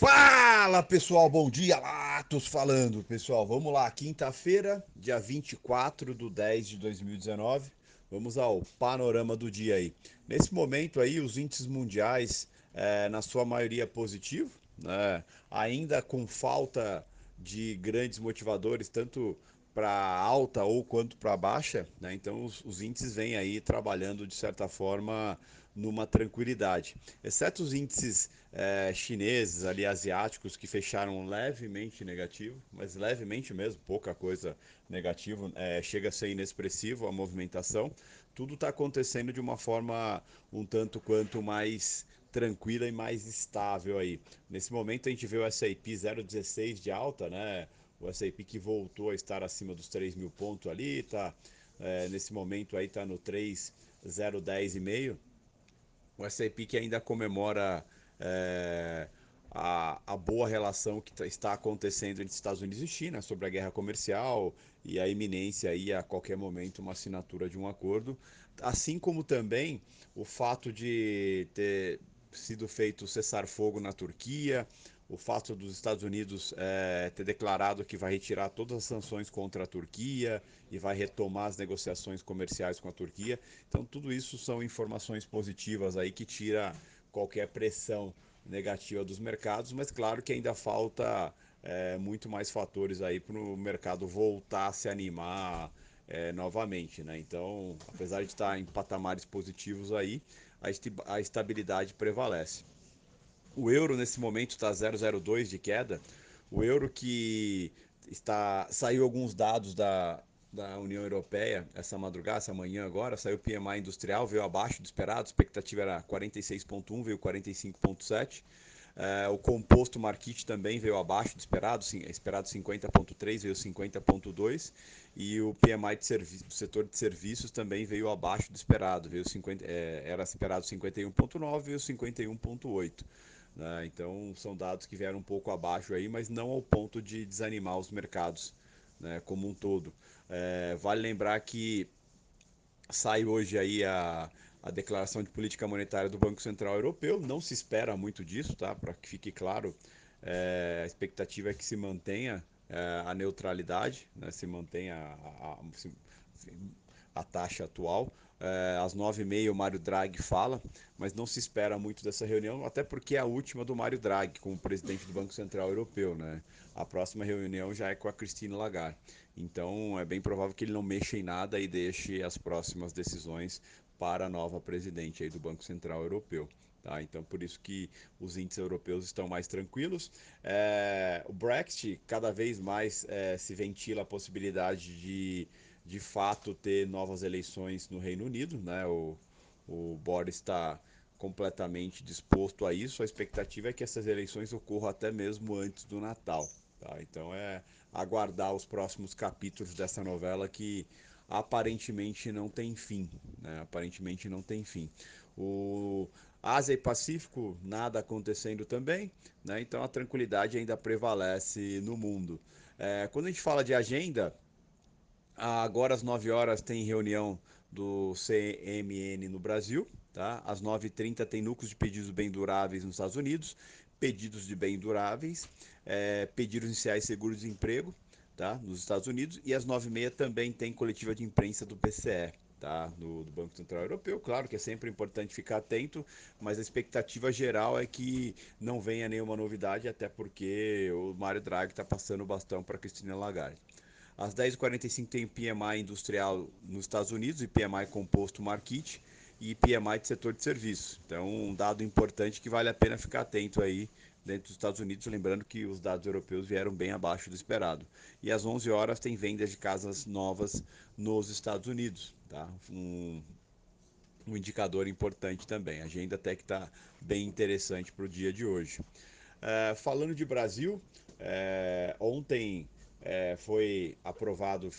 Fala pessoal, bom dia, Latos falando pessoal. Vamos lá, quinta-feira, dia 24 de 10 de 2019. Vamos ao panorama do dia aí. Nesse momento aí, os índices mundiais, é, na sua maioria positivo, né? ainda com falta de grandes motivadores, tanto para alta ou quanto para baixa, né? então os, os índices vêm aí trabalhando de certa forma numa tranquilidade, exceto os índices é, chineses, ali asiáticos, que fecharam levemente negativo, mas levemente mesmo, pouca coisa negativo, é, chega a ser inexpressivo a movimentação. Tudo está acontecendo de uma forma um tanto quanto mais tranquila e mais estável aí. Nesse momento a gente vê o S&P 0,16 de alta, né? O S&P que voltou a estar acima dos 3 mil pontos ali, tá? É, nesse momento aí tá no 3,010,5 o SAP que ainda comemora é, a, a, boa relação que tá, está acontecendo entre Estados Unidos e China sobre a guerra comercial e a iminência aí a qualquer momento uma assinatura de um acordo, assim como também o fato de ter sido feito cessar-fogo na Turquia, o fato dos Estados Unidos é, ter declarado que vai retirar todas as sanções contra a Turquia e vai retomar as negociações comerciais com a Turquia. Então, tudo isso são informações positivas aí que tira qualquer pressão negativa dos mercados, mas claro que ainda falta é, muito mais fatores aí para o mercado voltar a se animar é, novamente, né? Então, apesar de estar em patamares positivos aí, a, a estabilidade prevalece. O euro nesse momento está 0,02 de queda. O euro que está saiu alguns dados da, da União Europeia essa madrugada, essa manhã agora, saiu o PMI industrial, veio abaixo do esperado, a expectativa era 46.1, veio 45.7. É, o composto Market também veio abaixo do esperado, sim, esperado 50.3, veio 50.2 e o PMI do setor de serviços também veio abaixo do esperado, veio 50, é, era esperado 51.9, veio 51.8. Né? Então são dados que vieram um pouco abaixo aí, mas não ao ponto de desanimar os mercados né, como um todo. É, vale lembrar que sai hoje aí a, a declaração de política monetária do Banco Central Europeu. Não se espera muito disso, tá? Para que fique claro, é, a expectativa é que se mantenha é, a neutralidade, né? se mantenha a, a, a taxa atual. É, às nove e meia o Mário Draghi fala, mas não se espera muito dessa reunião, até porque é a última do Mário Draghi como presidente do Banco Central Europeu. Né? A próxima reunião já é com a Christine Lagarde. Então é bem provável que ele não mexa em nada e deixe as próximas decisões para a nova presidente aí do Banco Central Europeu. Tá? Então, por isso que os índices europeus estão mais tranquilos. É, o Brexit, cada vez mais é, se ventila a possibilidade de de fato ter novas eleições no Reino Unido, né? O, o Boris está completamente disposto a isso. A expectativa é que essas eleições ocorram até mesmo antes do Natal. Tá? Então é aguardar os próximos capítulos dessa novela que aparentemente não tem fim. Né? Aparentemente não tem fim. O Ásia e Pacífico, nada acontecendo também, né? então a tranquilidade ainda prevalece no mundo. É, quando a gente fala de agenda, Agora às 9 horas tem reunião do CMN no Brasil, tá? Às 9h30 tem núcleos de pedidos bem duráveis nos Estados Unidos, pedidos de bem duráveis, é, pedidos iniciais seguros de emprego, tá? Nos Estados Unidos e às 9h30 também tem coletiva de imprensa do PCE, tá? Do, do, Banco Central Europeu. Claro que é sempre importante ficar atento, mas a expectativa geral é que não venha nenhuma novidade, até porque o Mário Draghi está passando o bastão para Cristina Lagarde. Às 10h45 tem PMI industrial nos Estados Unidos e PMI composto market e PMI de setor de serviços. Então, um dado importante que vale a pena ficar atento aí dentro dos Estados Unidos, lembrando que os dados europeus vieram bem abaixo do esperado. E às 11 horas tem vendas de casas novas nos Estados Unidos, tá? Um, um indicador importante também. A agenda até que está bem interessante para o dia de hoje. É, falando de Brasil, é, ontem é, foi aprovado,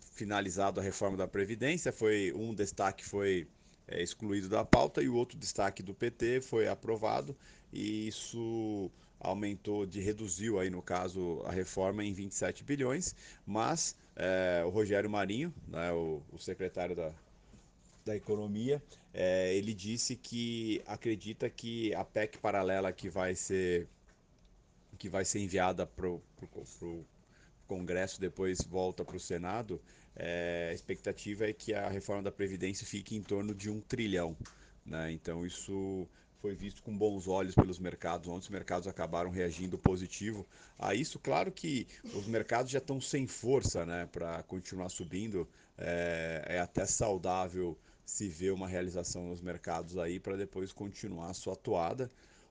finalizado a reforma da Previdência, foi um destaque foi é, excluído da pauta e o outro destaque do PT foi aprovado e isso aumentou, de reduziu aí no caso a reforma em 27 bilhões, mas é, o Rogério Marinho, né, o, o secretário da, da Economia, é, ele disse que acredita que a PEC paralela que vai ser que vai ser enviada para o Congresso, depois volta para o Senado, é, a expectativa é que a reforma da Previdência fique em torno de um trilhão. Né? Então isso foi visto com bons olhos pelos mercados. Ontem os mercados acabaram reagindo positivo a isso. Claro que os mercados já estão sem força né, para continuar subindo. É, é, até saudável se ver uma realização nos mercados aí para depois continuar a sua atuada.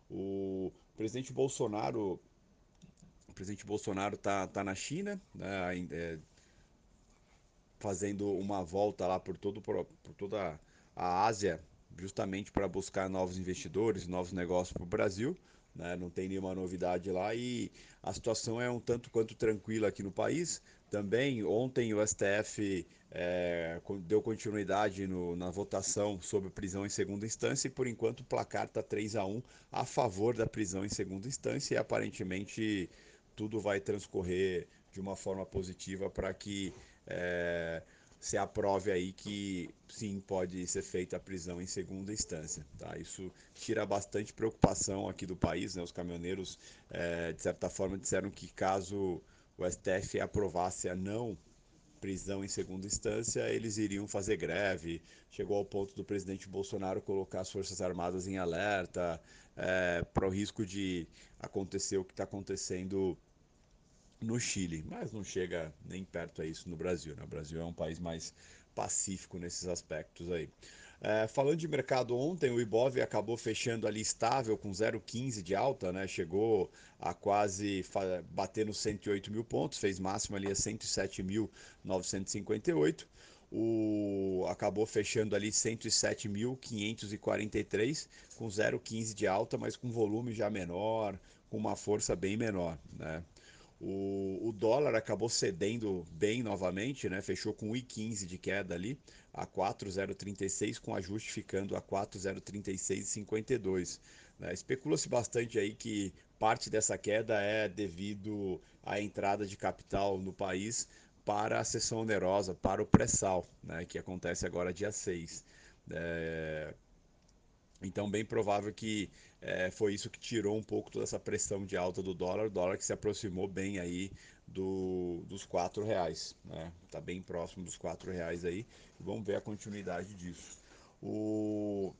O presidente Bolsonaro presidente Bolsonaro está tá na China, né, é, fazendo uma volta lá por, todo, por toda a Ásia justamente para buscar novos investidores, novos negócios para o Brasil. Né? Não tem nenhuma novidade lá e a situação é um tanto quanto tranquila aqui no país. Também ontem o STF é, deu continuidade no, na votação sobre prisão em segunda instância e por enquanto o placar está 3 a 1 a favor da prisão em segunda instância e aparentemente tudo vai transcorrer de uma forma positiva para que é, se aprove aí que sim pode ser feita a prisão em segunda instância. Tá? Isso tira bastante preocupação aqui do país. Né? Os caminhoneiros, é, de certa forma, disseram que caso o STF aprovasse a não prisão em segunda instância, eles iriam fazer greve. Chegou ao ponto do presidente Bolsonaro colocar as Forças Armadas em alerta é, para o risco de acontecer o que está acontecendo no Chile, mas não chega nem perto a isso no Brasil. Né? O Brasil é um país mais pacífico nesses aspectos aí. É, falando de mercado ontem, o Ibov acabou fechando ali estável com 0,15 de alta, né? Chegou a quase bater nos 108 mil pontos, fez máximo ali a 107.958. O acabou fechando ali 107.543 com 0,15 de alta, mas com volume já menor, com uma força bem menor, né? O, o dólar acabou cedendo bem novamente, né? fechou com 1,15 de queda ali, a 4,036, com ajuste ficando a 4,036,52. Né? Especula-se bastante aí que parte dessa queda é devido à entrada de capital no país para a sessão onerosa, para o pré-sal, né? que acontece agora dia 6. É... Então, bem provável que é, foi isso que tirou um pouco toda essa pressão de alta do dólar, dólar que se aproximou bem aí do, dos quatro reais, né? Tá bem próximo dos quatro reais aí. Vamos ver a continuidade disso. O,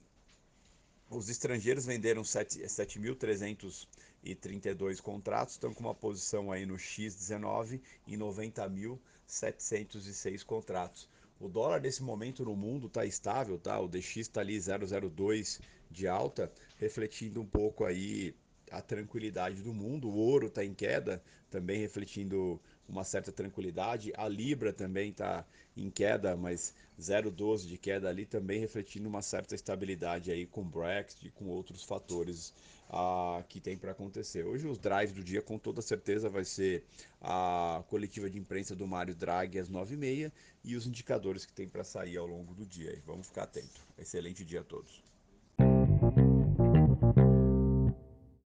os estrangeiros venderam 7.332 contratos, estão com uma posição aí no X19 em 90.706 contratos. O dólar nesse momento no mundo está estável, tá? O DX está ali 002 de alta, refletindo um pouco aí a tranquilidade do mundo. O ouro está em queda, também refletindo uma certa tranquilidade. A libra também está em queda, mas 0,12 de queda ali, também refletindo uma certa estabilidade aí com Brexit e com outros fatores que tem para acontecer. Hoje os drives do dia com toda certeza vai ser a coletiva de imprensa do Mário Draghi às 9h30 e os indicadores que tem para sair ao longo do dia. Vamos ficar atento. Excelente dia a todos.